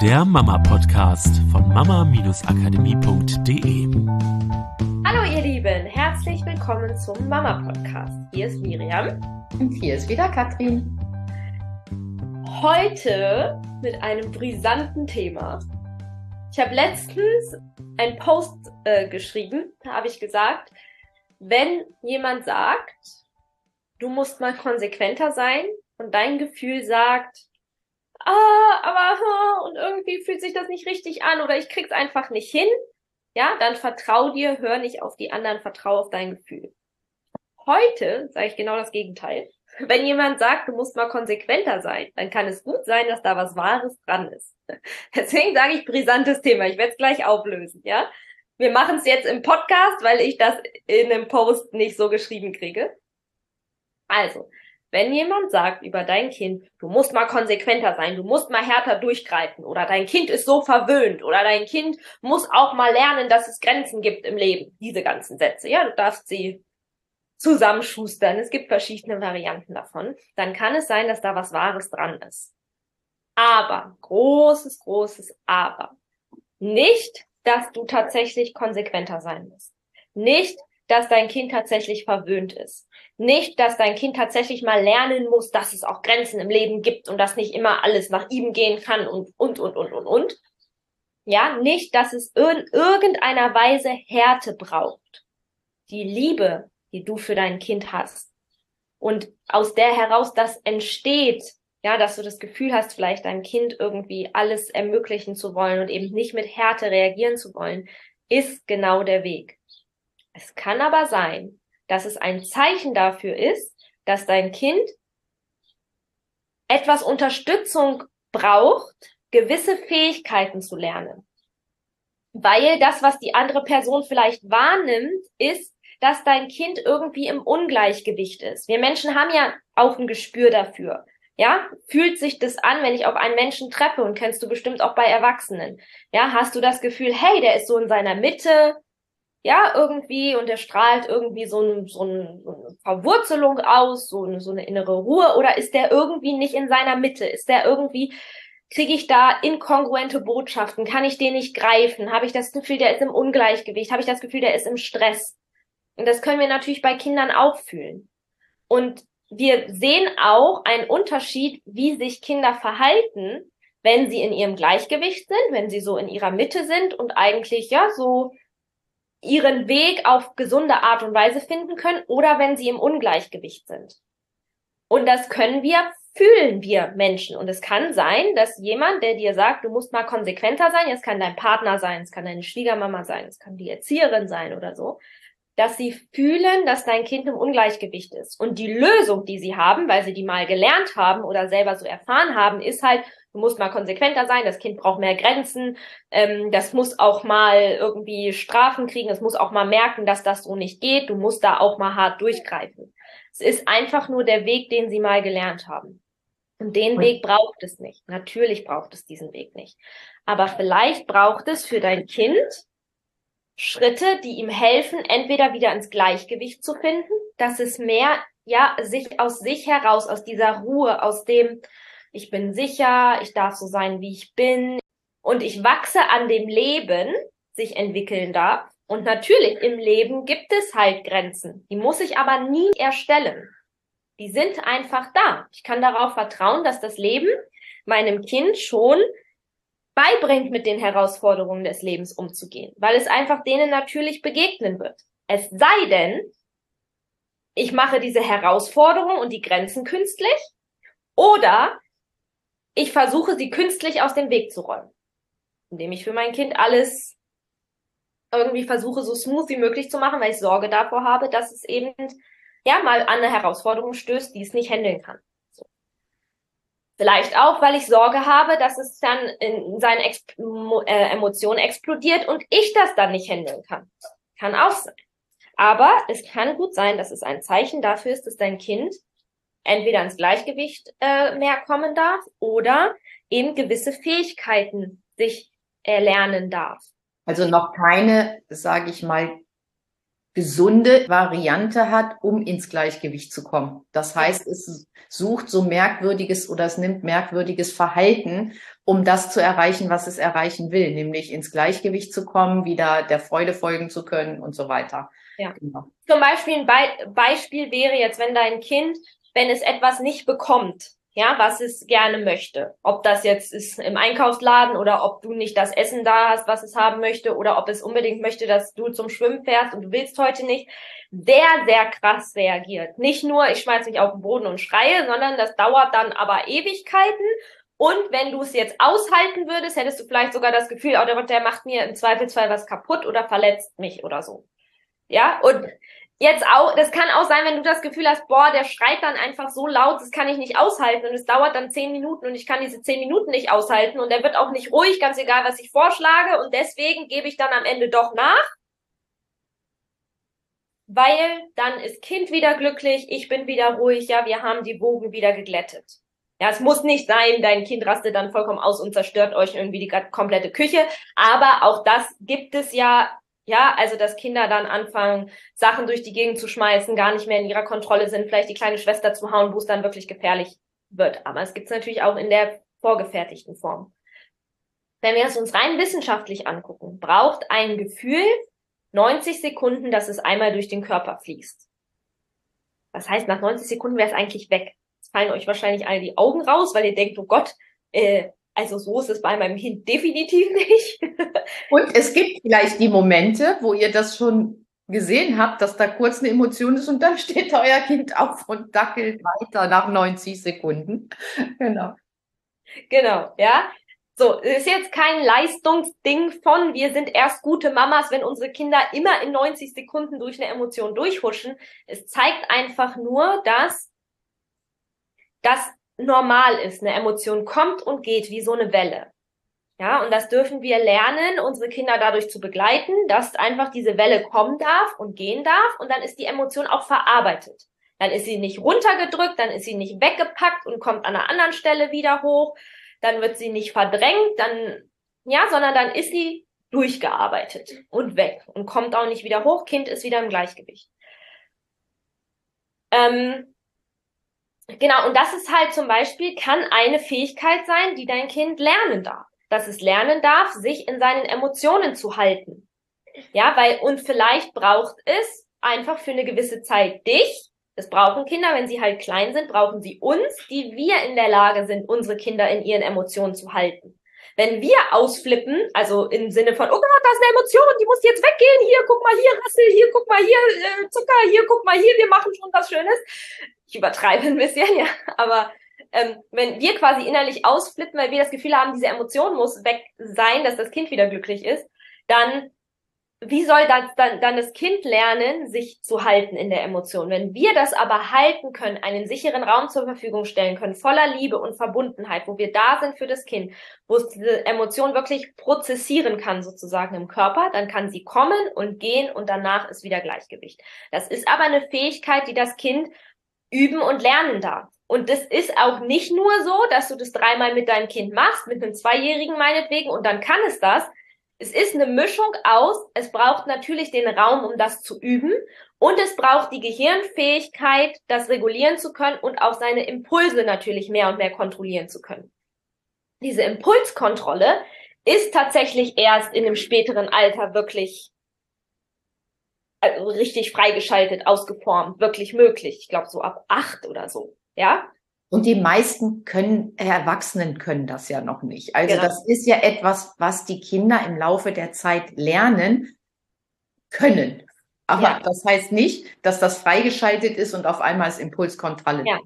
der Mama-Podcast von mama-akademie.de. Hallo ihr Lieben, herzlich willkommen zum Mama-Podcast. Hier ist Miriam. Und hier ist wieder Katrin. Heute mit einem brisanten Thema. Ich habe letztens einen Post äh, geschrieben, da habe ich gesagt, wenn jemand sagt, du musst mal konsequenter sein und dein Gefühl sagt, ah, aber und irgendwie fühlt sich das nicht richtig an oder ich krieg's einfach nicht hin, ja, dann vertrau dir, hör nicht auf die anderen, vertrau auf dein Gefühl. Heute sage ich genau das Gegenteil. Wenn jemand sagt, du musst mal konsequenter sein, dann kann es gut sein, dass da was Wahres dran ist. Deswegen sage ich brisantes Thema. Ich werde es gleich auflösen, ja. Wir machen es jetzt im Podcast, weil ich das in einem Post nicht so geschrieben kriege. Also, wenn jemand sagt über dein Kind, du musst mal konsequenter sein, du musst mal härter durchgreifen oder dein Kind ist so verwöhnt oder dein Kind muss auch mal lernen, dass es Grenzen gibt im Leben, diese ganzen Sätze, ja, du darfst sie zusammenschustern, es gibt verschiedene Varianten davon, dann kann es sein, dass da was Wahres dran ist. Aber, großes, großes Aber. Nicht, dass du tatsächlich konsequenter sein musst. Nicht, dass dein Kind tatsächlich verwöhnt ist. Nicht, dass dein Kind tatsächlich mal lernen muss, dass es auch Grenzen im Leben gibt und dass nicht immer alles nach ihm gehen kann und, und, und, und, und, und. Ja, nicht, dass es in irgendeiner Weise Härte braucht. Die Liebe, die du für dein Kind hast. Und aus der heraus das entsteht, ja, dass du das Gefühl hast, vielleicht deinem Kind irgendwie alles ermöglichen zu wollen und eben nicht mit Härte reagieren zu wollen, ist genau der Weg. Es kann aber sein, dass es ein Zeichen dafür ist, dass dein Kind etwas Unterstützung braucht, gewisse Fähigkeiten zu lernen. Weil das, was die andere Person vielleicht wahrnimmt, ist, dass dein Kind irgendwie im Ungleichgewicht ist. Wir Menschen haben ja auch ein Gespür dafür. Ja, fühlt sich das an, wenn ich auf einen Menschen treffe und kennst du bestimmt auch bei Erwachsenen. Ja, hast du das Gefühl, hey, der ist so in seiner Mitte, ja, irgendwie und der strahlt irgendwie so, ein, so, ein, so eine Verwurzelung aus, so eine, so eine innere Ruhe oder ist der irgendwie nicht in seiner Mitte? Ist der irgendwie, kriege ich da inkongruente Botschaften? Kann ich den nicht greifen? Habe ich das Gefühl, der ist im Ungleichgewicht? Habe ich das Gefühl, der ist im Stress? Und das können wir natürlich bei Kindern auch fühlen. Und wir sehen auch einen Unterschied, wie sich Kinder verhalten, wenn sie in ihrem Gleichgewicht sind, wenn sie so in ihrer Mitte sind und eigentlich ja so ihren Weg auf gesunde Art und Weise finden können oder wenn sie im Ungleichgewicht sind. Und das können wir, fühlen wir Menschen. Und es kann sein, dass jemand, der dir sagt, du musst mal konsequenter sein, es kann dein Partner sein, es kann deine Schwiegermama sein, es kann die Erzieherin sein oder so, dass sie fühlen, dass dein Kind im Ungleichgewicht ist. Und die Lösung, die sie haben, weil sie die mal gelernt haben oder selber so erfahren haben, ist halt, du musst mal konsequenter sein, das Kind braucht mehr Grenzen, ähm, das muss auch mal irgendwie Strafen kriegen, es muss auch mal merken, dass das so nicht geht, du musst da auch mal hart durchgreifen. Es ist einfach nur der Weg, den sie mal gelernt haben. Und den Weg braucht es nicht. Natürlich braucht es diesen Weg nicht. Aber vielleicht braucht es für dein Kind Schritte, die ihm helfen, entweder wieder ins Gleichgewicht zu finden, dass es mehr, ja, sich aus sich heraus, aus dieser Ruhe, aus dem, ich bin sicher, ich darf so sein, wie ich bin und ich wachse an dem Leben, sich entwickeln darf. Und natürlich im Leben gibt es halt Grenzen. Die muss ich aber nie erstellen. Die sind einfach da. Ich kann darauf vertrauen, dass das Leben meinem Kind schon beibringt, mit den Herausforderungen des Lebens umzugehen, weil es einfach denen natürlich begegnen wird. Es sei denn, ich mache diese Herausforderung und die Grenzen künstlich oder ich versuche sie künstlich aus dem Weg zu räumen, indem ich für mein Kind alles irgendwie versuche, so smooth wie möglich zu machen, weil ich Sorge davor habe, dass es eben ja mal an eine Herausforderung stößt, die es nicht handeln kann. Vielleicht auch, weil ich Sorge habe, dass es dann in seinen Ex äh, Emotionen explodiert und ich das dann nicht handeln kann. Kann auch sein. Aber es kann gut sein, dass es ein Zeichen dafür ist, dass dein Kind entweder ins Gleichgewicht äh, mehr kommen darf oder eben gewisse gesunde Variante hat, um ins Gleichgewicht zu kommen. Das heißt, es sucht so merkwürdiges oder es nimmt merkwürdiges Verhalten, um das zu erreichen, was es erreichen will, nämlich ins Gleichgewicht zu kommen, wieder der Freude folgen zu können und so weiter. Ja. Genau. Zum Beispiel ein Be Beispiel wäre jetzt, wenn dein Kind, wenn es etwas nicht bekommt, ja, was es gerne möchte. Ob das jetzt ist im Einkaufsladen oder ob du nicht das Essen da hast, was es haben möchte oder ob es unbedingt möchte, dass du zum Schwimmen fährst und du willst heute nicht. Sehr, sehr krass reagiert. Nicht nur, ich schmeiß mich auf den Boden und schreie, sondern das dauert dann aber Ewigkeiten. Und wenn du es jetzt aushalten würdest, hättest du vielleicht sogar das Gefühl, oh, der, macht mir im Zweifelsfall was kaputt oder verletzt mich oder so. Ja, und jetzt auch, das kann auch sein, wenn du das Gefühl hast, boah, der schreit dann einfach so laut, das kann ich nicht aushalten und es dauert dann zehn Minuten und ich kann diese zehn Minuten nicht aushalten und er wird auch nicht ruhig, ganz egal, was ich vorschlage und deswegen gebe ich dann am Ende doch nach, weil dann ist Kind wieder glücklich, ich bin wieder ruhig, ja, wir haben die Wogen wieder geglättet. Ja, es muss nicht sein, dein Kind rastet dann vollkommen aus und zerstört euch irgendwie die komplette Küche, aber auch das gibt es ja ja, also dass Kinder dann anfangen, Sachen durch die Gegend zu schmeißen, gar nicht mehr in ihrer Kontrolle sind, vielleicht die kleine Schwester zu hauen, wo es dann wirklich gefährlich wird. Aber es gibt es natürlich auch in der vorgefertigten Form. Wenn wir es uns rein wissenschaftlich angucken, braucht ein Gefühl 90 Sekunden, dass es einmal durch den Körper fließt. Das heißt, nach 90 Sekunden wäre es eigentlich weg. Es fallen euch wahrscheinlich alle die Augen raus, weil ihr denkt, oh Gott, äh, also so ist es bei meinem Kind definitiv nicht. Und es gibt vielleicht die Momente, wo ihr das schon gesehen habt, dass da kurz eine Emotion ist und dann steht euer Kind auf und dackelt weiter nach 90 Sekunden. Genau. Genau, ja. So, es ist jetzt kein Leistungsding von, wir sind erst gute Mamas, wenn unsere Kinder immer in 90 Sekunden durch eine Emotion durchhuschen. Es zeigt einfach nur, dass, dass normal ist. Eine Emotion kommt und geht wie so eine Welle. Ja, und das dürfen wir lernen, unsere Kinder dadurch zu begleiten, dass einfach diese Welle kommen darf und gehen darf und dann ist die Emotion auch verarbeitet. Dann ist sie nicht runtergedrückt, dann ist sie nicht weggepackt und kommt an einer anderen Stelle wieder hoch, dann wird sie nicht verdrängt, dann, ja, sondern dann ist sie durchgearbeitet und weg und kommt auch nicht wieder hoch, Kind ist wieder im Gleichgewicht. Ähm, Genau, und das ist halt zum Beispiel, kann eine Fähigkeit sein, die dein Kind lernen darf. Dass es lernen darf, sich in seinen Emotionen zu halten. Ja, weil, und vielleicht braucht es einfach für eine gewisse Zeit dich. Das brauchen Kinder, wenn sie halt klein sind, brauchen sie uns, die wir in der Lage sind, unsere Kinder in ihren Emotionen zu halten. Wenn wir ausflippen, also im Sinne von, oh Gott, das ist eine Emotion, die muss jetzt weggehen, hier, guck mal hier, Rassel, hier, guck mal hier, äh, Zucker, hier, guck mal hier, wir machen schon was Schönes. Ich übertreibe ein bisschen, ja, aber ähm, wenn wir quasi innerlich ausflippen, weil wir das Gefühl haben, diese Emotion muss weg sein, dass das Kind wieder glücklich ist, dann wie soll das dann, dann das Kind lernen, sich zu halten in der Emotion? Wenn wir das aber halten können, einen sicheren Raum zur Verfügung stellen können, voller Liebe und Verbundenheit, wo wir da sind für das Kind, wo es diese Emotion wirklich prozessieren kann, sozusagen im Körper, dann kann sie kommen und gehen und danach ist wieder Gleichgewicht. Das ist aber eine Fähigkeit, die das Kind üben und lernen darf. Und das ist auch nicht nur so, dass du das dreimal mit deinem Kind machst, mit einem Zweijährigen meinetwegen, und dann kann es das, es ist eine Mischung aus, es braucht natürlich den Raum, um das zu üben und es braucht die Gehirnfähigkeit, das regulieren zu können und auch seine Impulse natürlich mehr und mehr kontrollieren zu können. Diese Impulskontrolle ist tatsächlich erst in einem späteren Alter wirklich also richtig freigeschaltet, ausgeformt, wirklich möglich. Ich glaube so ab acht oder so, ja. Und die meisten können, Erwachsenen können das ja noch nicht. Also genau. das ist ja etwas, was die Kinder im Laufe der Zeit lernen können. Aber ja. das heißt nicht, dass das freigeschaltet ist und auf einmal ist Impulskontrolle ja.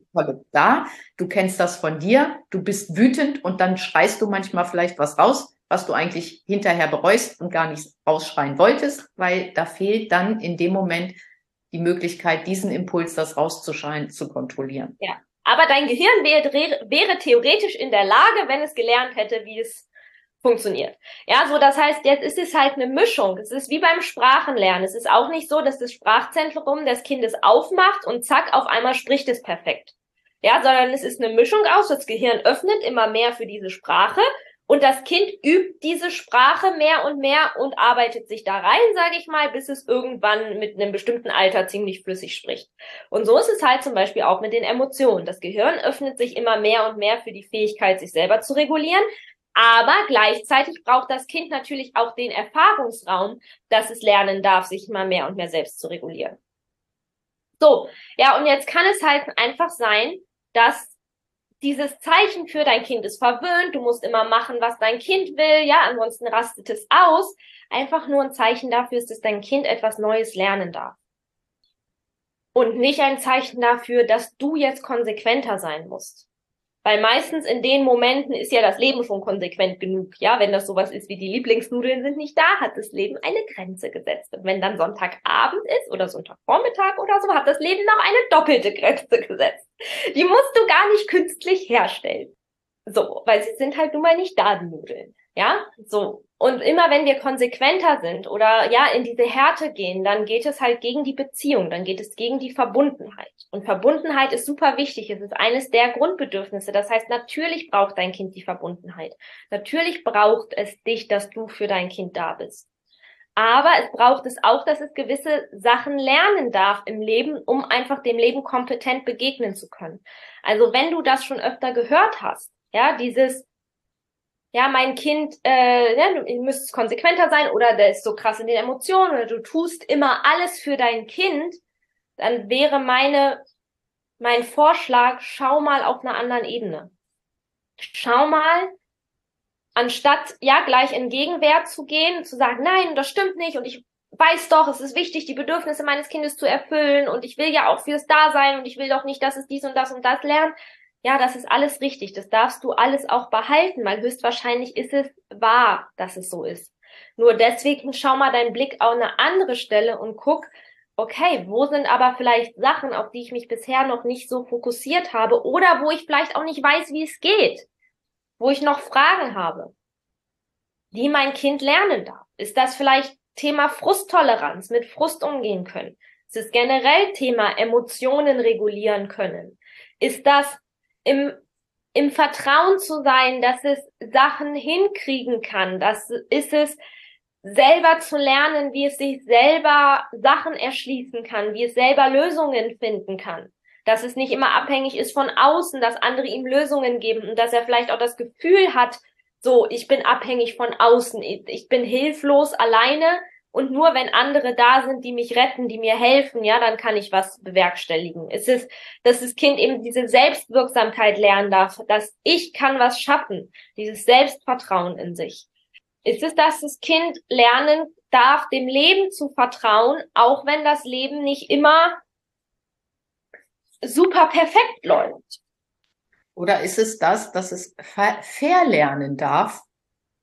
da. Du kennst das von dir. Du bist wütend und dann schreist du manchmal vielleicht was raus, was du eigentlich hinterher bereust und gar nicht rausschreien wolltest, weil da fehlt dann in dem Moment die Möglichkeit, diesen Impuls, das rauszuschreien, zu kontrollieren. Ja. Aber dein Gehirn wäre, wäre theoretisch in der Lage, wenn es gelernt hätte, wie es funktioniert. Ja, so das heißt, jetzt ist es halt eine Mischung. Es ist wie beim Sprachenlernen. Es ist auch nicht so, dass das Sprachzentrum des Kindes aufmacht und zack, auf einmal spricht es perfekt. Ja, sondern es ist eine Mischung aus, das Gehirn öffnet immer mehr für diese Sprache Und das Kind übt diese Sprache mehr und mehr und arbeitet sich da rein, sage ich mal, bis es irgendwann mit einem bestimmten Alter ziemlich flüssig spricht. Und so ist es halt zum Beispiel auch mit den Emotionen. Das Gehirn öffnet sich immer mehr und mehr für die Fähigkeit, sich selber zu regulieren. Aber gleichzeitig braucht das Kind natürlich auch den Erfahrungsraum, dass es lernen darf, sich immer mehr und mehr selbst zu regulieren. So, ja, und jetzt kann es halt einfach sein, dass dieses Zeichen für dein Kind ist verwöhnt, du musst immer machen, was dein Kind will, ja, ansonsten rastet es aus. Einfach nur ein Zeichen dafür ist, dass dein Kind etwas Neues lernen darf. Und nicht ein Zeichen dafür, dass du jetzt konsequenter sein musst. Weil meistens in den Momenten ist ja das Leben schon konsequent genug. Ja, wenn das sowas ist wie die Lieblingsnudeln sind nicht da, hat das Leben eine Grenze gesetzt. Und wenn dann Sonntagabend ist oder Sonntagvormittag oder so, hat das Leben noch eine doppelte Grenze gesetzt. Die musst du gar nicht künstlich herstellen. So, weil sie sind halt nun mal nicht da, die Nudeln. Ja, so. Und immer wenn wir konsequenter sind oder ja in diese Härte gehen, dann geht es halt gegen die Beziehung, dann geht es gegen die Verbundenheit. Und Verbundenheit ist super wichtig. Es ist eines der Grundbedürfnisse. Das heißt, natürlich braucht dein Kind die Verbundenheit. Natürlich braucht es dich, dass du für dein Kind da bist. Aber es braucht es auch, dass es gewisse Sachen lernen darf im Leben, um einfach dem Leben kompetent begegnen zu können. Also wenn du das schon öfter gehört hast, ja, dieses ja, mein Kind, äh, ja, du müsstest konsequenter sein oder der ist so krass in den Emotionen oder du tust immer alles für dein Kind, dann wäre meine, mein Vorschlag, schau mal auf einer anderen Ebene. Schau mal, anstatt ja gleich in Gegenwert zu gehen, zu sagen, nein, das stimmt nicht und ich weiß doch, es ist wichtig, die Bedürfnisse meines Kindes zu erfüllen und ich will ja auch fürs Dasein und ich will doch nicht, dass es dies und das und das lernt ja, das ist alles richtig, das darfst du alles auch behalten, weil höchstwahrscheinlich ist es wahr, dass es so ist. Nur deswegen schau mal deinen Blick auf eine andere Stelle und guck, okay, wo sind aber vielleicht Sachen, auf die ich mich bisher noch nicht so fokussiert habe oder wo ich vielleicht auch nicht weiß, wie es geht, wo ich noch Fragen habe, die mein Kind lernen darf. Ist das vielleicht Thema Frusttoleranz, mit Frust umgehen können? Ist es generell Thema Emotionen regulieren können? Ist das im, im Vertrauen zu sein, dass es Sachen hinkriegen kann. Das ist es, selber zu lernen, wie es sich selber Sachen erschließen kann, wie es selber Lösungen finden kann. Dass es nicht immer abhängig ist von außen, dass andere ihm Lösungen geben und dass er vielleicht auch das Gefühl hat, so, ich bin abhängig von außen, ich bin hilflos alleine und nur wenn andere da sind, die mich retten, die mir helfen, ja, dann kann ich was bewerkstelligen. Es ist, dass das Kind eben diese Selbstwirksamkeit lernen darf, dass ich kann was schaffen, dieses Selbstvertrauen in sich. Ist es, dass das Kind lernen darf, dem Leben zu vertrauen, auch wenn das Leben nicht immer super perfekt läuft? Oder ist es das, dass es verlernen darf,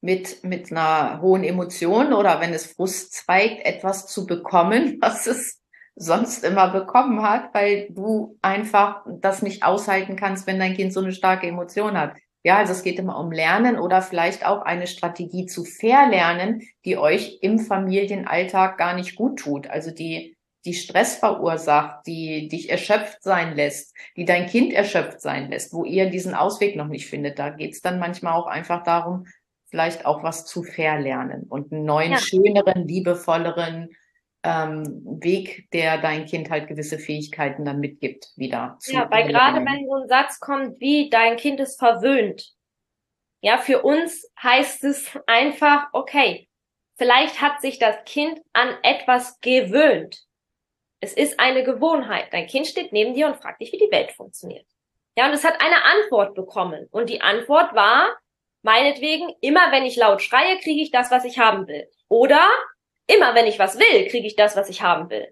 mit, mit einer hohen Emotion oder wenn es Frust zweigt, etwas zu bekommen, was es sonst immer bekommen hat, weil du einfach das nicht aushalten kannst, wenn dein Kind so eine starke Emotion hat. Ja, also es geht immer um Lernen oder vielleicht auch eine Strategie zu verlernen, die euch im Familienalltag gar nicht gut tut. Also die, die Stress verursacht, die dich erschöpft sein lässt, die dein Kind erschöpft sein lässt, wo ihr diesen Ausweg noch nicht findet. Da geht's dann manchmal auch einfach darum, vielleicht auch was zu verlernen und einen neuen, ja. schöneren, liebevolleren ähm, Weg, der dein Kind halt gewisse Fähigkeiten dann mitgibt, wieder. Zu ja, weil gerade wenn so ein Satz kommt wie dein Kind ist verwöhnt, ja, für uns heißt es einfach, okay, vielleicht hat sich das Kind an etwas gewöhnt. Es ist eine Gewohnheit. Dein Kind steht neben dir und fragt dich, wie die Welt funktioniert. Ja, und es hat eine Antwort bekommen. Und die Antwort war, Meinetwegen, immer wenn ich laut schreie, kriege ich das, was ich haben will. Oder immer wenn ich was will, kriege ich das, was ich haben will.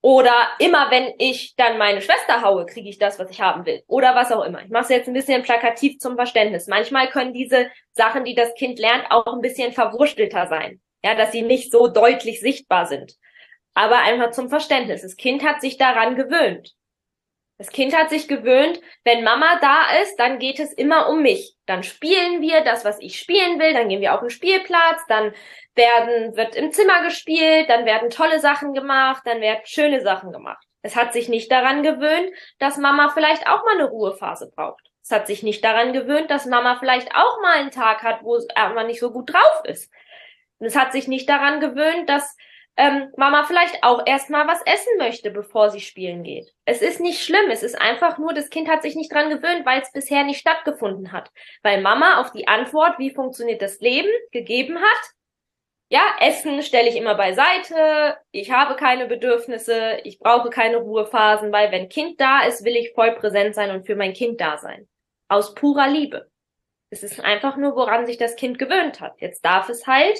Oder immer wenn ich dann meine Schwester haue, kriege ich das, was ich haben will. Oder was auch immer. Ich mache es jetzt ein bisschen plakativ zum Verständnis. Manchmal können diese Sachen, die das Kind lernt, auch ein bisschen verwurstelter sein. Ja, dass sie nicht so deutlich sichtbar sind. Aber einfach zum Verständnis. Das Kind hat sich daran gewöhnt. Das Kind hat sich gewöhnt, wenn Mama da ist, dann geht es immer um mich. Dann spielen wir das, was ich spielen will, dann gehen wir auf den Spielplatz, dann werden, wird im Zimmer gespielt, dann werden tolle Sachen gemacht, dann werden schöne Sachen gemacht. Es hat sich nicht daran gewöhnt, dass Mama vielleicht auch mal eine Ruhephase braucht. Es hat sich nicht daran gewöhnt, dass Mama vielleicht auch mal einen Tag hat, wo es einfach nicht so gut drauf ist. Und es hat sich nicht daran gewöhnt, dass ähm, Mama vielleicht auch erstmal was essen möchte, bevor sie spielen geht. Es ist nicht schlimm, es ist einfach nur, das Kind hat sich nicht dran gewöhnt, weil es bisher nicht stattgefunden hat. Weil Mama auf die Antwort, wie funktioniert das Leben, gegeben hat. Ja, Essen stelle ich immer beiseite, ich habe keine Bedürfnisse, ich brauche keine Ruhephasen, weil wenn Kind da ist, will ich voll präsent sein und für mein Kind da sein. Aus purer Liebe. Es ist einfach nur, woran sich das Kind gewöhnt hat. Jetzt darf es halt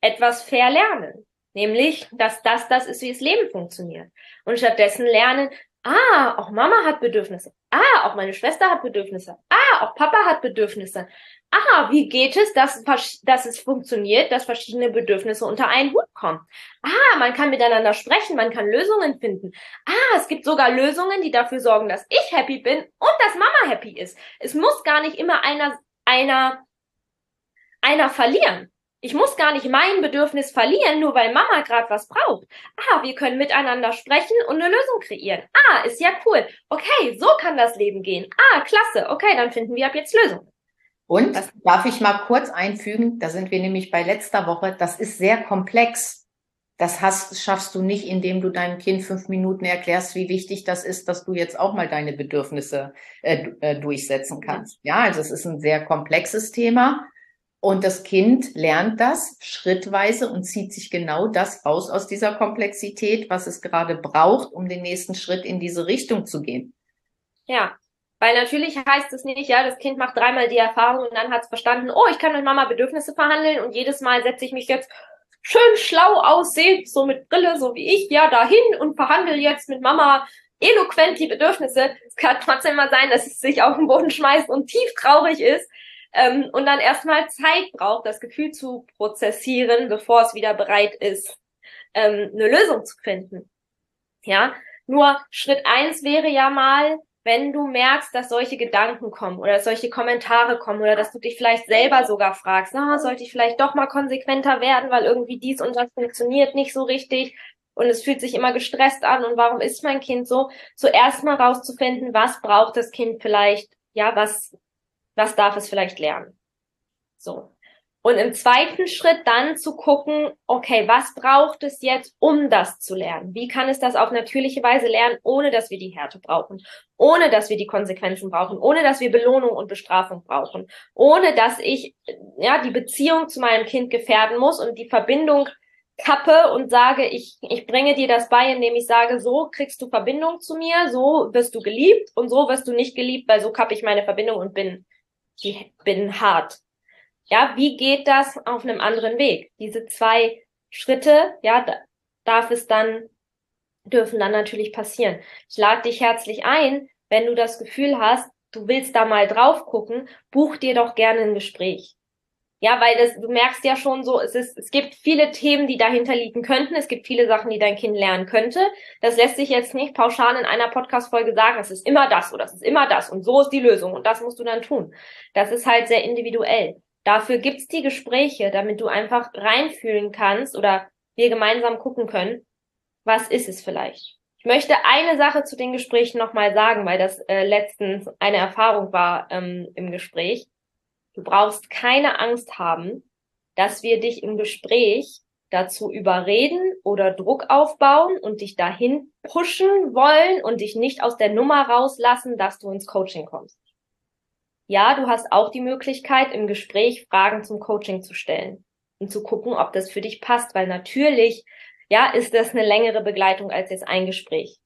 etwas verlernen. Nämlich, dass das das ist, wie das Leben funktioniert. Und stattdessen lernen, ah, auch Mama hat Bedürfnisse. Ah, auch meine Schwester hat Bedürfnisse. Ah, auch Papa hat Bedürfnisse. Ah, wie geht es, dass, dass es funktioniert, dass verschiedene Bedürfnisse unter einen Hut kommen? Ah, man kann miteinander sprechen, man kann Lösungen finden. Ah, es gibt sogar Lösungen, die dafür sorgen, dass ich happy bin und dass Mama happy ist. Es muss gar nicht immer einer, einer, einer verlieren. Ich muss gar nicht mein Bedürfnis verlieren, nur weil Mama gerade was braucht. Ah, wir können miteinander sprechen und eine Lösung kreieren. Ah, ist ja cool. Okay, so kann das Leben gehen. Ah, klasse. Okay, dann finden wir ab jetzt Lösungen. Und das darf ich mal kurz einfügen, da sind wir nämlich bei letzter Woche, das ist sehr komplex. Das hast, schaffst du nicht, indem du deinem Kind fünf Minuten erklärst, wie wichtig das ist, dass du jetzt auch mal deine Bedürfnisse äh, äh durchsetzen kannst. Ja, also es ist ein sehr komplexes Thema. Und das Kind lernt das schrittweise und zieht sich genau das raus aus dieser Komplexität, was es gerade braucht, um den nächsten Schritt in diese Richtung zu gehen. Ja, weil natürlich heißt es nicht, ja, das Kind macht dreimal die Erfahrung und dann hat es verstanden, oh, ich kann mit Mama Bedürfnisse verhandeln und jedes Mal setze ich mich jetzt schön schlau aussehen, so mit Brille, so wie ich, ja, dahin und verhandle jetzt mit Mama eloquent die Bedürfnisse. Es kann trotzdem mal sein, dass es sich auf den Boden schmeißt und tief traurig ist ähm, und dann erstmal Zeit braucht, das Gefühl zu prozessieren, bevor es wieder bereit ist, ähm, eine Lösung zu finden. Ja, nur Schritt eins wäre ja mal, wenn du merkst, dass solche Gedanken kommen oder solche Kommentare kommen oder dass du dich vielleicht selber sogar fragst, na, sollte ich vielleicht doch mal konsequenter werden, weil irgendwie dies und das funktioniert nicht so richtig und es fühlt sich immer gestresst an und warum ist mein Kind so? Zuerst mal rauszufinden, was braucht das Kind vielleicht, ja, was was darf es vielleicht lernen. So. Und im zweiten Schritt dann zu gucken, okay, was braucht es jetzt, um das zu lernen? Wie kann es das auf natürliche Weise lernen, ohne dass wir die Härte brauchen, ohne dass wir die Konsequenzen brauchen, ohne dass wir Belohnung und Bestrafung brauchen, ohne dass ich ja die Beziehung zu meinem Kind gefährden muss und die Verbindung kappe und sage, ich, ich bringe dir das bei, indem ich sage, so kriegst du Verbindung zu mir, so wirst du geliebt und so wirst du nicht geliebt, weil so kappe ich meine Verbindung und bin ich bin hart. Ja, wie geht das auf einem anderen Weg? Diese zwei Schritte, ja, da, darf es dann, dürfen dann natürlich passieren. Ich lade dich herzlich ein, wenn du das Gefühl hast, du willst da mal drauf gucken, buch dir doch gerne ein Gespräch. Ja, weil das, du merkst ja schon so, es ist, es gibt viele Themen, die dahinter liegen könnten. Es gibt viele Sachen, die dein Kind lernen könnte. Das lässt sich jetzt nicht pauschal in einer Podcast-Folge sagen, es ist immer das oder es ist immer das und so ist die Lösung und das musst du dann tun. Das ist halt sehr individuell. Dafür gibt's die Gespräche, damit du einfach reinfühlen kannst oder wir gemeinsam gucken können, was ist es vielleicht. Ich möchte eine Sache zu den Gesprächen nochmal sagen, weil das äh, letztens eine Erfahrung war ähm, im Gespräch. Du brauchst keine Angst haben, dass wir dich im Gespräch dazu überreden oder Druck aufbauen und dich dahin pushen wollen und dich nicht aus der Nummer rauslassen, dass du ins Coaching kommst. Ja, du hast auch die Möglichkeit, im Gespräch Fragen zum Coaching zu stellen und zu gucken, ob das für dich passt, weil natürlich, ja, ist das eine längere Begleitung als jetzt ein Gespräch.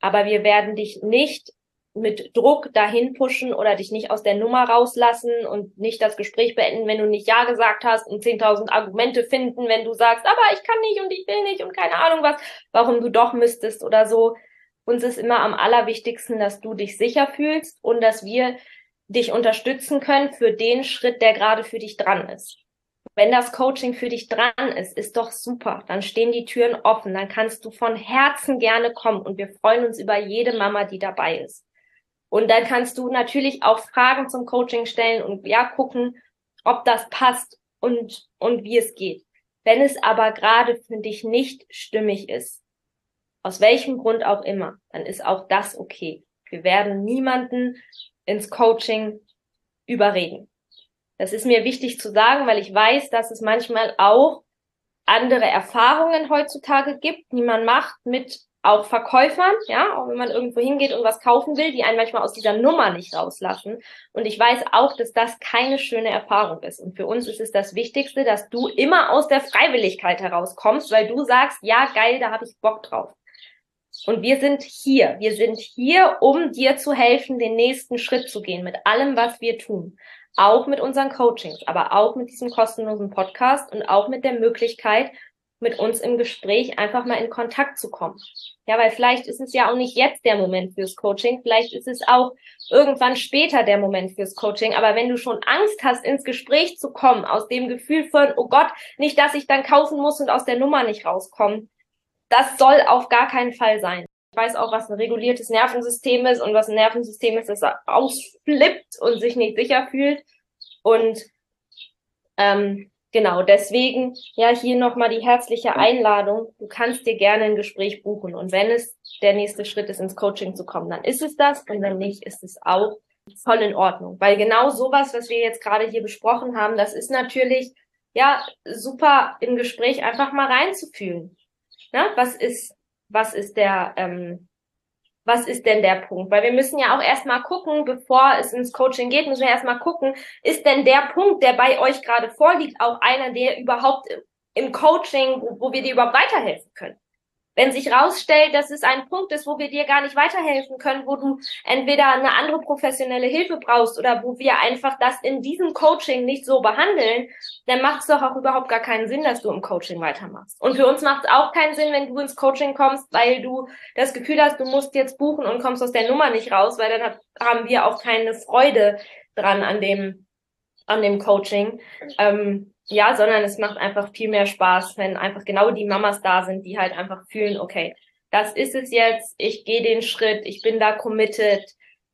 Aber wir werden dich nicht mit Druck dahin pushen oder dich nicht aus der Nummer rauslassen und nicht das Gespräch beenden, wenn du nicht Ja gesagt hast und 10.000 Argumente finden, wenn du sagst, aber ich kann nicht und ich will nicht und keine Ahnung was, warum du doch müsstest oder so. Uns ist immer am allerwichtigsten, dass du dich sicher fühlst und dass wir dich unterstützen können für den Schritt, der gerade für dich dran ist. Wenn das Coaching für dich dran ist, ist doch super. Dann stehen die Türen offen. Dann kannst du von Herzen gerne kommen und wir freuen uns über jede Mama, die dabei ist. Und dann kannst du natürlich auch Fragen zum Coaching stellen und ja gucken, ob das passt und, und wie es geht. Wenn es aber gerade für dich nicht stimmig ist, aus welchem Grund auch immer, dann ist auch das okay. Wir werden niemanden ins Coaching überreden. Das ist mir wichtig zu sagen, weil ich weiß, dass es manchmal auch andere Erfahrungen heutzutage gibt, die man macht mit auch Verkäufern, ja, auch wenn man irgendwo hingeht und was kaufen will, die einen manchmal aus dieser Nummer nicht rauslassen. Und ich weiß auch, dass das keine schöne Erfahrung ist. Und für uns ist es das Wichtigste, dass du immer aus der Freiwilligkeit herauskommst, weil du sagst, ja, geil, da habe ich Bock drauf. Und wir sind hier. Wir sind hier, um dir zu helfen, den nächsten Schritt zu gehen mit allem, was wir tun. Auch mit unseren Coachings, aber auch mit diesem kostenlosen Podcast und auch mit der Möglichkeit, mit uns im Gespräch einfach mal in Kontakt zu kommen. Ja, weil vielleicht ist es ja auch nicht jetzt der Moment fürs Coaching, vielleicht ist es auch irgendwann später der Moment fürs Coaching. Aber wenn du schon Angst hast, ins Gespräch zu kommen, aus dem Gefühl von, oh Gott, nicht, dass ich dann kaufen muss und aus der Nummer nicht rauskomme, das soll auf gar keinen Fall sein. Ich weiß auch, was ein reguliertes Nervensystem ist und was ein Nervensystem ist, das ausflippt und sich nicht sicher fühlt. Und ähm, Genau, deswegen ja hier nochmal die herzliche Einladung. Du kannst dir gerne ein Gespräch buchen. Und wenn es der nächste Schritt ist, ins Coaching zu kommen, dann ist es das. Und wenn nicht, ist es auch voll in Ordnung. Weil genau sowas, was wir jetzt gerade hier besprochen haben, das ist natürlich ja super im Gespräch einfach mal reinzufühlen. Na, was ist, was ist der, ähm, was ist denn der Punkt? Weil wir müssen ja auch erstmal gucken, bevor es ins Coaching geht, müssen wir erstmal gucken, ist denn der Punkt, der bei euch gerade vorliegt, auch einer, der überhaupt im Coaching, wo, wo wir dir überhaupt weiterhelfen können? Wenn sich rausstellt, dass es ein Punkt ist, wo wir dir gar nicht weiterhelfen können, wo du entweder eine andere professionelle Hilfe brauchst oder wo wir einfach das in diesem Coaching nicht so behandeln, dann macht es doch auch überhaupt gar keinen Sinn, dass du im Coaching weitermachst. Und für uns macht es auch keinen Sinn, wenn du ins Coaching kommst, weil du das Gefühl hast, du musst jetzt buchen und kommst aus der Nummer nicht raus, weil dann haben wir auch keine Freude dran an dem, an dem Coaching. Ähm, ja, sondern es macht einfach viel mehr Spaß, wenn einfach genau die Mamas da sind, die halt einfach fühlen, okay, das ist es jetzt, ich gehe den Schritt, ich bin da committed,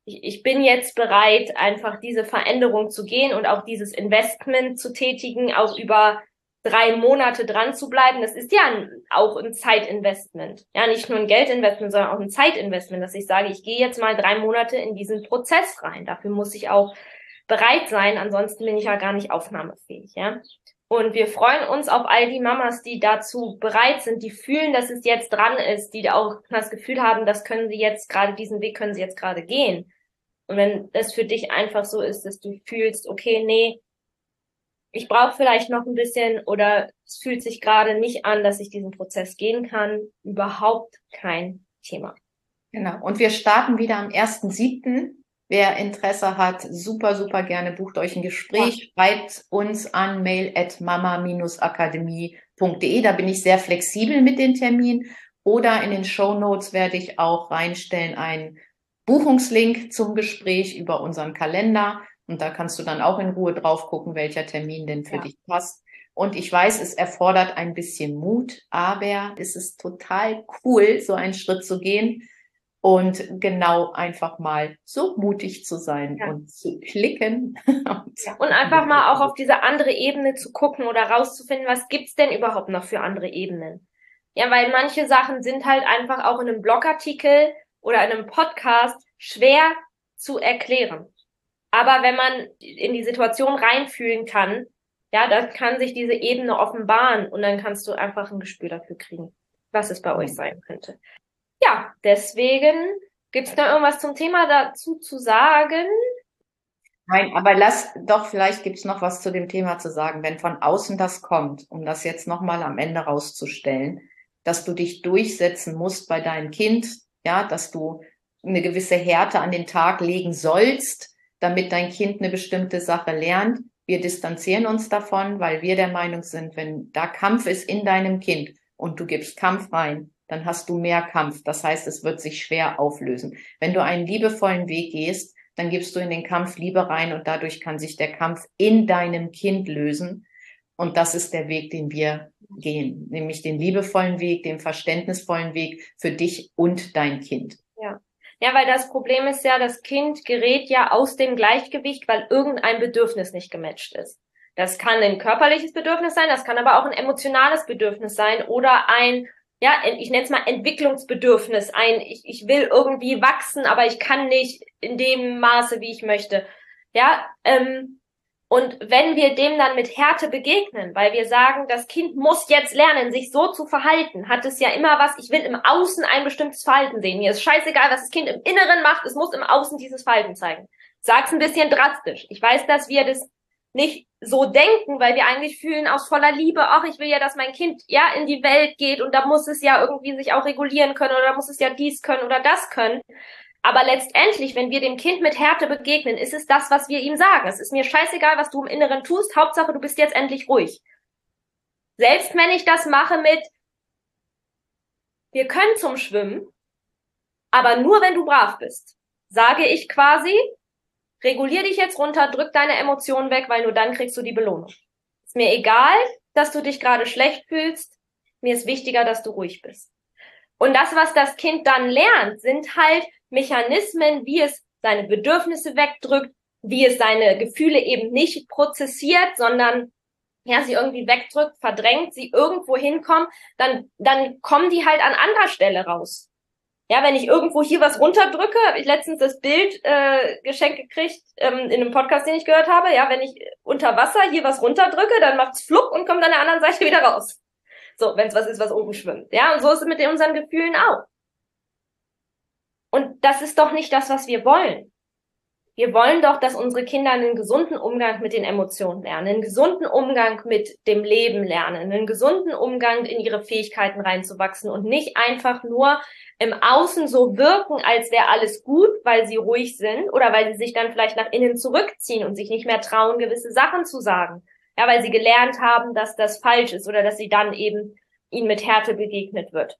ich, ich bin jetzt bereit, einfach diese Veränderung zu gehen und auch dieses Investment zu tätigen, auch über drei Monate dran zu bleiben. Das ist ja auch ein Zeitinvestment. Ja, nicht nur ein Geldinvestment, sondern auch ein Zeitinvestment, dass ich sage, ich gehe jetzt mal drei Monate in diesen Prozess rein. Dafür muss ich auch bereit sein, ansonsten bin ich ja gar nicht aufnahmefähig, ja. Und wir freuen uns auf all die Mamas, die dazu bereit sind, die fühlen, dass es jetzt dran ist, die auch das Gefühl haben, das können sie jetzt gerade, diesen Weg können sie jetzt gerade gehen. Und wenn es für dich einfach so ist, dass du fühlst, okay, nee, ich brauche vielleicht noch ein bisschen oder es fühlt sich gerade nicht an, dass ich diesen Prozess gehen kann, überhaupt kein Thema. Genau. Und wir starten wieder am 1.7. Wer Interesse hat, super, super gerne bucht euch ein Gespräch, ja. schreibt uns an mail at mama-akademie.de. Da bin ich sehr flexibel mit den Terminen. Oder in den Show Notes werde ich auch reinstellen einen Buchungslink zum Gespräch über unseren Kalender. Und da kannst du dann auch in Ruhe drauf gucken, welcher Termin denn für ja. dich passt. Und ich weiß, es erfordert ein bisschen Mut, aber es ist total cool, so einen Schritt zu gehen und genau einfach mal so mutig zu sein ja. und zu klicken. und einfach mal auch auf diese andere Ebene zu gucken oder rauszufinden, was gibt's denn überhaupt noch für andere Ebenen? Ja, weil manche Sachen sind halt einfach auch in einem Blogartikel oder in einem Podcast schwer zu erklären. Aber wenn man in die Situation reinfühlen kann, ja, dann kann sich diese Ebene offenbaren und dann kannst du einfach ein Gespür dafür kriegen, was es bei euch sein könnte ja, deswegen gibt es da irgendwas zum Thema dazu zu sagen? Nein, aber lass doch, vielleicht gibt es noch was zu dem Thema zu sagen. Wenn von außen das kommt, um das jetzt nochmal am Ende rauszustellen, dass du dich durchsetzen musst bei deinem Kind, ja, dass du eine gewisse Härte an den Tag legen sollst, damit dein Kind eine bestimmte Sache lernt. Wir distanzieren uns davon, weil wir der Meinung sind, wenn da Kampf ist in deinem Kind und du gibst Kampf rein, dann hast du mehr Kampf. Das heißt, es wird sich schwer auflösen. Wenn du einen liebevollen Weg gehst, dann gibst du in den Kampf Liebe rein und dadurch kann sich der Kampf in deinem Kind lösen. Und das ist der Weg, den wir gehen, nämlich den liebevollen Weg, den verständnisvollen Weg für dich und dein Kind. Ja. Ja, weil das Problem ist ja, das Kind gerät ja aus dem Gleichgewicht, weil irgendein Bedürfnis nicht gematcht ist. Das kann ein körperliches Bedürfnis sein, das kann aber auch ein emotionales Bedürfnis sein oder ein ja, ich nenne es mal Entwicklungsbedürfnis ein. Ich, ich will irgendwie wachsen, aber ich kann nicht in dem Maße, wie ich möchte. Ja, ähm, und wenn wir dem dann mit Härte begegnen, weil wir sagen, das Kind muss jetzt lernen, sich so zu verhalten, hat es ja immer was, ich will im Außen ein bestimmtes Verhalten sehen. Mir ist scheißegal, was das Kind im Inneren macht, es muss im Außen dieses Verhalten zeigen. Sag's ein bisschen drastisch. Ich weiß, dass wir das nicht so denken, weil wir eigentlich fühlen aus voller Liebe, ach, ich will ja, dass mein Kind ja in die Welt geht und da muss es ja irgendwie sich auch regulieren können oder da muss es ja dies können oder das können. Aber letztendlich, wenn wir dem Kind mit Härte begegnen, ist es das, was wir ihm sagen. Es ist mir scheißegal, was du im Inneren tust. Hauptsache, du bist jetzt endlich ruhig. Selbst wenn ich das mache mit, wir können zum Schwimmen, aber nur wenn du brav bist, sage ich quasi, regulier dich jetzt runter, drück deine Emotionen weg, weil nur dann kriegst du die Belohnung. Ist mir egal, dass du dich gerade schlecht fühlst. Mir ist wichtiger, dass du ruhig bist. Und das, was das Kind dann lernt, sind halt Mechanismen, wie es seine Bedürfnisse wegdrückt, wie es seine Gefühle eben nicht prozessiert, sondern ja, sie irgendwie wegdrückt, verdrängt, sie irgendwo hinkommen, dann, dann kommen die halt an anderer Stelle raus. Ja, wenn ich irgendwo hier was runterdrücke, habe ich letztens das Bild äh, geschenkt gekriegt ähm, in einem Podcast, den ich gehört habe. Ja, wenn ich unter Wasser hier was runterdrücke, dann macht's flupp und kommt an der anderen Seite wieder raus. So, wenn es was ist, was oben schwimmt. Ja, und so ist es mit unseren Gefühlen auch. Und das ist doch nicht das, was wir wollen. Wir wollen doch, dass unsere Kinder einen gesunden Umgang mit den Emotionen lernen, einen gesunden Umgang mit dem Leben lernen, einen gesunden Umgang in ihre Fähigkeiten reinzuwachsen und nicht einfach nur im Außen so wirken, als wäre alles gut, weil sie ruhig sind oder weil sie sich dann vielleicht nach innen zurückziehen und sich nicht mehr trauen, gewisse Sachen zu sagen. Ja, weil sie gelernt haben, dass das falsch ist oder dass sie dann eben ihnen mit Härte begegnet wird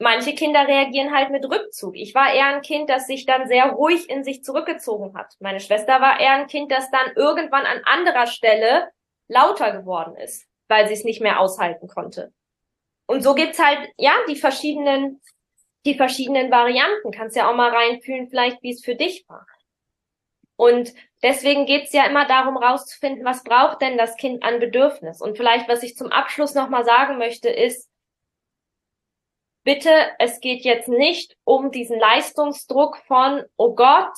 manche Kinder reagieren halt mit Rückzug. Ich war eher ein Kind, das sich dann sehr ruhig in sich zurückgezogen hat. Meine Schwester war eher ein Kind, das dann irgendwann an anderer Stelle lauter geworden ist, weil sie es nicht mehr aushalten konnte. Und so gibt's halt, ja, die verschiedenen, die verschiedenen Varianten. Kannst ja auch mal reinfühlen, vielleicht, wie es für dich war. Und deswegen geht's ja immer darum, rauszufinden, was braucht denn das Kind an Bedürfnis? Und vielleicht, was ich zum Abschluss nochmal sagen möchte, ist, bitte, es geht jetzt nicht um diesen Leistungsdruck von, oh Gott,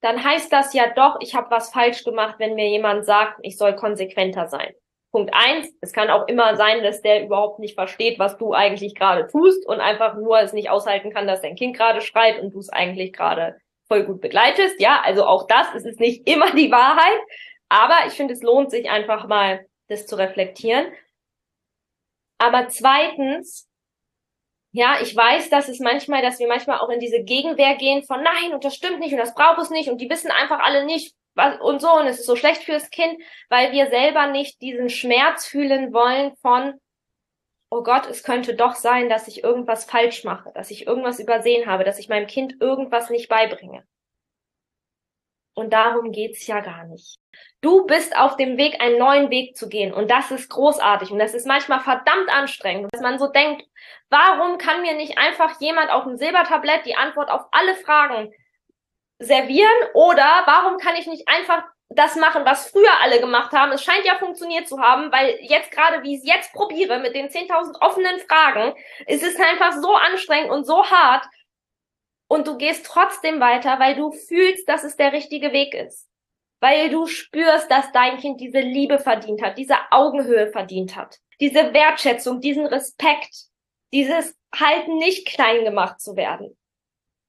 dann heißt das ja doch, ich habe was falsch gemacht, wenn mir jemand sagt, ich soll konsequenter sein. Punkt eins, es kann auch immer sein, dass der überhaupt nicht versteht, was du eigentlich gerade tust und einfach nur es nicht aushalten kann, dass dein Kind gerade schreit und du es eigentlich gerade voll gut begleitest. Ja, also auch das, es ist nicht immer die Wahrheit, aber ich finde, es lohnt sich einfach mal, das zu reflektieren. Aber zweitens, ja, ich weiß, dass es manchmal, dass wir manchmal auch in diese Gegenwehr gehen von nein und das stimmt nicht und das braucht es nicht und die wissen einfach alle nicht was, und so und es ist so schlecht fürs Kind, weil wir selber nicht diesen Schmerz fühlen wollen von oh Gott, es könnte doch sein, dass ich irgendwas falsch mache, dass ich irgendwas übersehen habe, dass ich meinem Kind irgendwas nicht beibringe. Und darum geht's ja gar nicht. Du bist auf dem Weg, einen neuen Weg zu gehen. Und das ist großartig. Und das ist manchmal verdammt anstrengend, dass man so denkt, warum kann mir nicht einfach jemand auf dem Silbertablett die Antwort auf alle Fragen servieren? Oder warum kann ich nicht einfach das machen, was früher alle gemacht haben? Es scheint ja funktioniert zu haben, weil jetzt gerade, wie ich es jetzt probiere, mit den 10.000 offenen Fragen, ist es einfach so anstrengend und so hart, und du gehst trotzdem weiter, weil du fühlst, dass es der richtige Weg ist. Weil du spürst, dass dein Kind diese Liebe verdient hat, diese Augenhöhe verdient hat, diese Wertschätzung, diesen Respekt, dieses Halten nicht klein gemacht zu werden,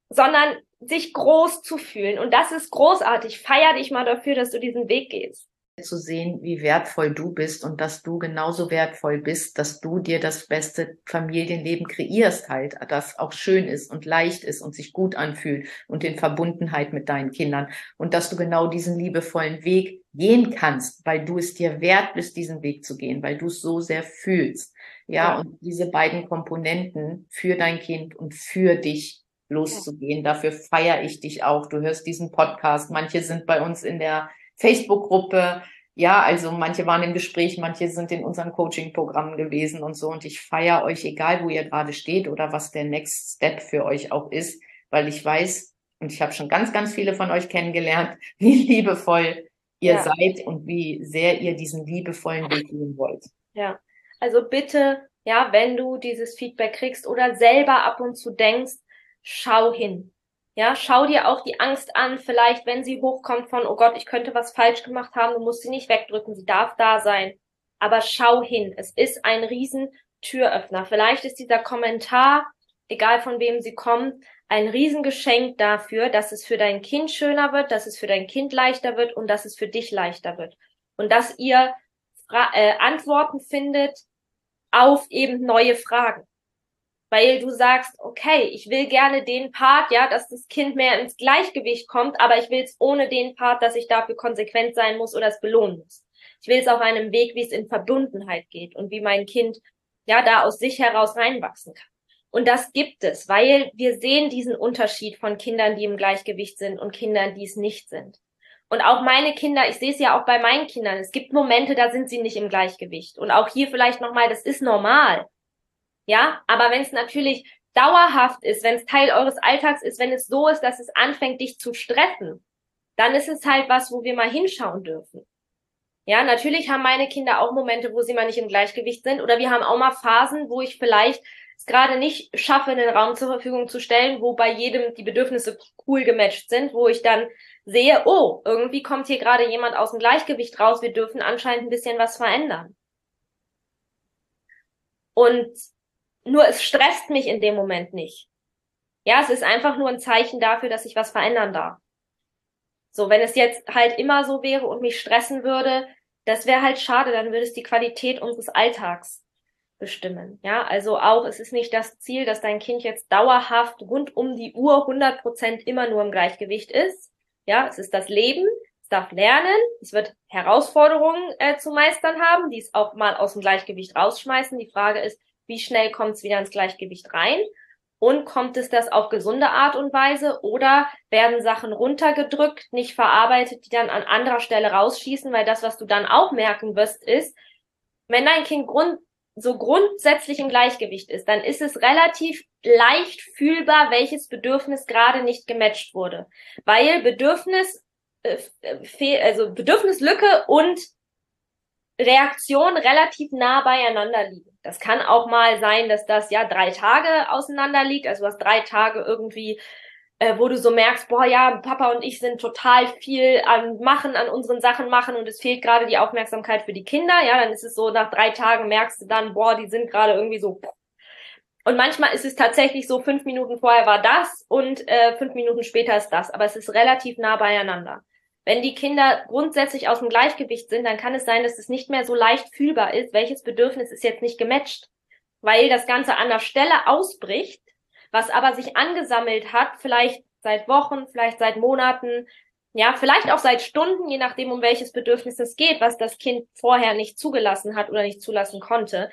sondern sich groß zu fühlen. Und das ist großartig. Feier dich mal dafür, dass du diesen Weg gehst zu sehen, wie wertvoll du bist und dass du genauso wertvoll bist, dass du dir das beste Familienleben kreierst halt, das auch schön ist und leicht ist und sich gut anfühlt und in Verbundenheit mit deinen Kindern und dass du genau diesen liebevollen Weg gehen kannst, weil du es dir wert bist, diesen Weg zu gehen, weil du es so sehr fühlst. Ja, ja. und diese beiden Komponenten für dein Kind und für dich loszugehen. Dafür feiere ich dich auch. Du hörst diesen Podcast. Manche sind bei uns in der Facebook-Gruppe. Ja, also manche waren im Gespräch, manche sind in unseren Coaching-Programmen gewesen und so. Und ich feiere euch, egal wo ihr gerade steht oder was der Next Step für euch auch ist, weil ich weiß, und ich habe schon ganz, ganz viele von euch kennengelernt, wie liebevoll ihr ja. seid und wie sehr ihr diesen liebevollen Weg gehen wollt. Ja, also bitte ja, wenn du dieses Feedback kriegst oder selber ab und zu denkst, schau hin. Ja, schau dir auch die Angst an, vielleicht wenn sie hochkommt von, oh Gott, ich könnte was falsch gemacht haben, du musst sie nicht wegdrücken, sie darf da sein. Aber schau hin, es ist ein riesen Türöffner. Vielleicht ist dieser Kommentar, egal von wem sie kommt, ein Riesengeschenk dafür, dass es für dein Kind schöner wird, dass es für dein Kind leichter wird und dass es für dich leichter wird. Und dass ihr Fra äh, Antworten findet auf eben neue Fragen weil du sagst, okay, ich will gerne den Part, ja, dass das Kind mehr ins Gleichgewicht kommt, aber ich will es ohne den Part, dass ich dafür konsequent sein muss oder es belohnen muss. Ich will es auf einem Weg, wie es in Verbundenheit geht und wie mein Kind ja da aus sich heraus reinwachsen kann. Und das gibt es, weil wir sehen diesen Unterschied von Kindern, die im Gleichgewicht sind und Kindern, die es nicht sind. Und auch meine Kinder, ich sehe es ja auch bei meinen Kindern, es gibt Momente, da sind sie nicht im Gleichgewicht. Und auch hier vielleicht nochmal, das ist normal. Ja, aber wenn es natürlich dauerhaft ist, wenn es Teil eures Alltags ist, wenn es so ist, dass es anfängt, dich zu stressen, dann ist es halt was, wo wir mal hinschauen dürfen. Ja, natürlich haben meine Kinder auch Momente, wo sie mal nicht im Gleichgewicht sind. Oder wir haben auch mal Phasen, wo ich vielleicht es gerade nicht schaffe, einen Raum zur Verfügung zu stellen, wo bei jedem die Bedürfnisse cool gematcht sind, wo ich dann sehe, oh, irgendwie kommt hier gerade jemand aus dem Gleichgewicht raus, wir dürfen anscheinend ein bisschen was verändern. Und nur es stresst mich in dem Moment nicht. Ja, es ist einfach nur ein Zeichen dafür, dass ich was verändern darf. So, wenn es jetzt halt immer so wäre und mich stressen würde, das wäre halt schade, dann würde es die Qualität unseres Alltags bestimmen. Ja, also auch, es ist nicht das Ziel, dass dein Kind jetzt dauerhaft rund um die Uhr 100 Prozent immer nur im Gleichgewicht ist. Ja, es ist das Leben, es darf lernen, es wird Herausforderungen äh, zu meistern haben, die es auch mal aus dem Gleichgewicht rausschmeißen. Die Frage ist, wie schnell kommt es wieder ins Gleichgewicht rein? Und kommt es das auf gesunde Art und Weise? Oder werden Sachen runtergedrückt, nicht verarbeitet, die dann an anderer Stelle rausschießen, weil das, was du dann auch merken wirst, ist, wenn dein Kind grund so grundsätzlich im Gleichgewicht ist, dann ist es relativ leicht fühlbar, welches Bedürfnis gerade nicht gematcht wurde, weil Bedürfnis äh, also Bedürfnislücke und Reaktion relativ nah beieinander liegen. Das kann auch mal sein, dass das ja drei Tage auseinander liegt. Also du hast drei Tage irgendwie, äh, wo du so merkst, boah ja, Papa und ich sind total viel an machen, an unseren Sachen machen und es fehlt gerade die Aufmerksamkeit für die Kinder. Ja, dann ist es so, nach drei Tagen merkst du dann, boah, die sind gerade irgendwie so. Und manchmal ist es tatsächlich so, fünf Minuten vorher war das und äh, fünf Minuten später ist das. Aber es ist relativ nah beieinander. Wenn die Kinder grundsätzlich aus dem Gleichgewicht sind, dann kann es sein, dass es nicht mehr so leicht fühlbar ist, welches Bedürfnis ist jetzt nicht gematcht, weil das Ganze an der Stelle ausbricht, was aber sich angesammelt hat, vielleicht seit Wochen, vielleicht seit Monaten, ja, vielleicht auch seit Stunden, je nachdem, um welches Bedürfnis es geht, was das Kind vorher nicht zugelassen hat oder nicht zulassen konnte.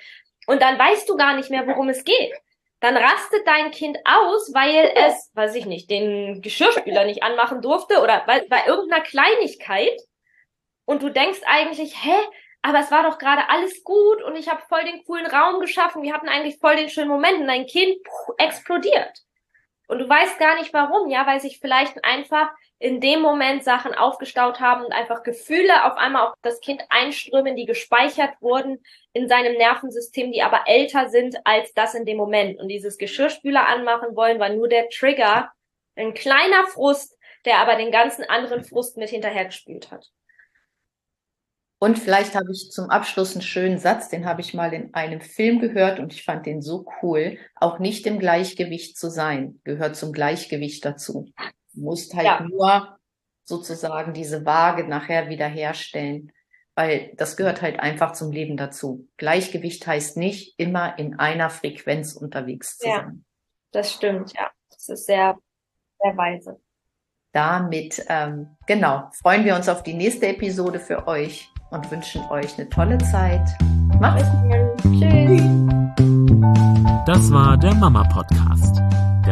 Und dann weißt du gar nicht mehr, worum es geht dann rastet dein Kind aus, weil es, weiß ich nicht, den Geschirrspüler nicht anmachen durfte oder bei, bei irgendeiner Kleinigkeit. Und du denkst eigentlich, hä, aber es war doch gerade alles gut und ich habe voll den coolen Raum geschaffen, wir hatten eigentlich voll den schönen Moment und dein Kind puh, explodiert. Und du weißt gar nicht warum, ja, weil sich vielleicht einfach in dem Moment Sachen aufgestaut haben und einfach Gefühle auf einmal auf das Kind einströmen, die gespeichert wurden in seinem Nervensystem, die aber älter sind als das in dem Moment. Und dieses Geschirrspüler anmachen wollen war nur der Trigger, ein kleiner Frust, der aber den ganzen anderen Frust mit hinterhergespült hat. Und vielleicht habe ich zum Abschluss einen schönen Satz, den habe ich mal in einem Film gehört und ich fand den so cool. Auch nicht im Gleichgewicht zu sein, gehört zum Gleichgewicht dazu. Du musst halt ja. nur sozusagen diese Waage nachher wieder herstellen, weil das gehört halt einfach zum Leben dazu. Gleichgewicht heißt nicht immer in einer Frequenz unterwegs zu ja, sein. Das stimmt, ja. Das ist sehr, sehr weise. Damit, ähm, genau, freuen wir uns auf die nächste Episode für euch und wünschen euch eine tolle Zeit. Macht's gut. Tschüss. Das war der Mama Podcast.